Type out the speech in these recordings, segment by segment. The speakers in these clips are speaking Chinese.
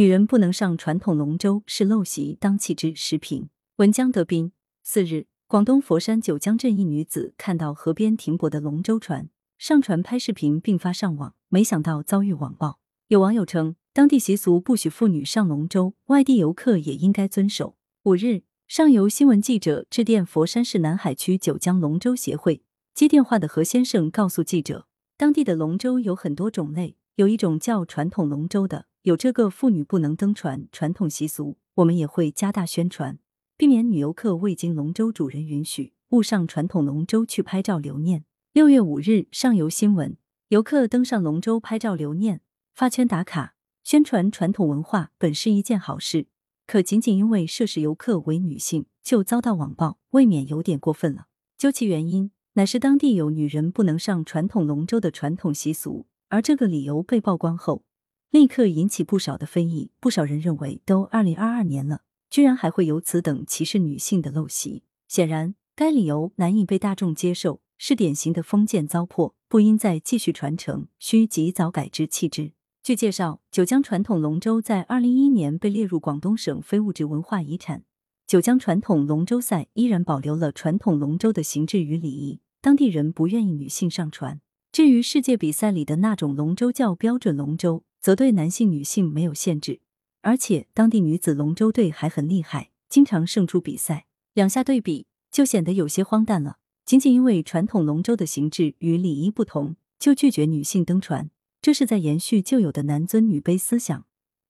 女人不能上传统龙舟是陋习，当弃之。时评文江德斌。四日，广东佛山九江镇一女子看到河边停泊的龙舟船，上船拍视频并发上网，没想到遭遇网暴。有网友称，当地习俗不许妇女上龙舟，外地游客也应该遵守。五日，上游新闻记者致电佛山市南海区九江龙舟协会，接电话的何先生告诉记者，当地的龙舟有很多种类，有一种叫传统龙舟的。有这个妇女不能登船传统习俗，我们也会加大宣传，避免女游客未经龙舟主人允许误上传统龙舟去拍照留念。六月五日，上游新闻，游客登上龙舟拍照留念、发圈打卡、宣传传统文化，本是一件好事，可仅仅因为涉事游客为女性就遭到网暴，未免有点过分了。究其原因，乃是当地有女人不能上传统龙舟的传统习俗，而这个理由被曝光后。立刻引起不少的非议，不少人认为，都二零二二年了，居然还会有此等歧视女性的陋习。显然，该理由难以被大众接受，是典型的封建糟粕，不应再继续传承，需及早改之弃之。据介绍，九江传统龙舟在二零一一年被列入广东省非物质文化遗产。九江传统龙舟赛依然保留了传统龙舟的形制与礼仪，当地人不愿意女性上船。至于世界比赛里的那种龙舟叫标准龙舟。则对男性、女性没有限制，而且当地女子龙舟队还很厉害，经常胜出比赛。两下对比，就显得有些荒诞了。仅仅因为传统龙舟的形制与礼仪不同，就拒绝女性登船，这是在延续旧有的男尊女卑思想，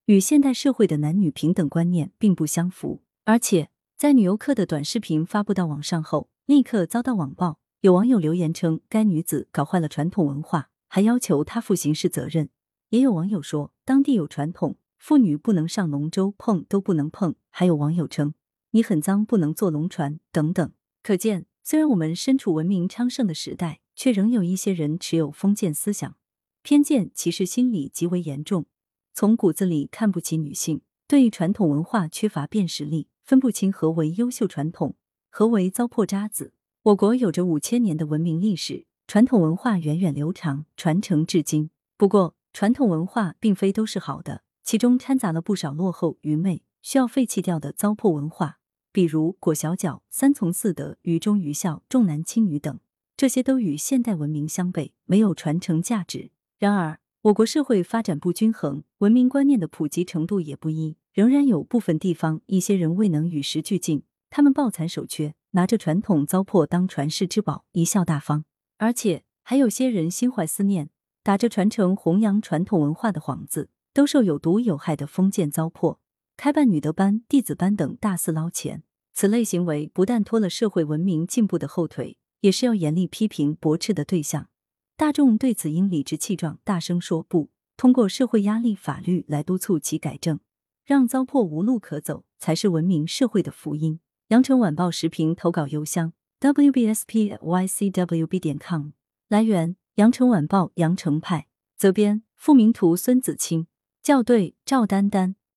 与现代社会的男女平等观念并不相符。而且，在女游客的短视频发布到网上后，立刻遭到网暴。有网友留言称，该女子搞坏了传统文化，还要求她负刑事责任。也有网友说，当地有传统，妇女不能上龙舟，碰都不能碰。还有网友称，你很脏，不能坐龙船等等。可见，虽然我们身处文明昌盛的时代，却仍有一些人持有封建思想、偏见、歧视心理极为严重，从骨子里看不起女性，对传统文化缺乏辨识力，分不清何为优秀传统，何为糟粕渣子。我国有着五千年的文明历史，传统文化源远流长，传承至今。不过，传统文化并非都是好的，其中掺杂了不少落后、愚昧、需要废弃掉的糟粕文化，比如裹小脚、三从四德、愚忠愚孝、重男轻女等，这些都与现代文明相悖，没有传承价值。然而，我国社会发展不均衡，文明观念的普及程度也不一，仍然有部分地方一些人未能与时俱进，他们抱残守缺，拿着传统糟粕当传世之宝，贻笑大方，而且还有些人心怀思念。打着传承弘扬传统文化的幌子，兜售有毒有害的封建糟粕，开办女德班、弟子班等，大肆捞钱。此类行为不但拖了社会文明进步的后腿，也是要严厉批评驳斥的对象。大众对此应理直气壮，大声说不，通过社会压力、法律来督促其改正，让糟粕无路可走，才是文明社会的福音。羊城晚报时评投稿邮箱：wbspycwb 点 com。来源。羊城晚报羊城派责编付明图孙子清校对赵丹丹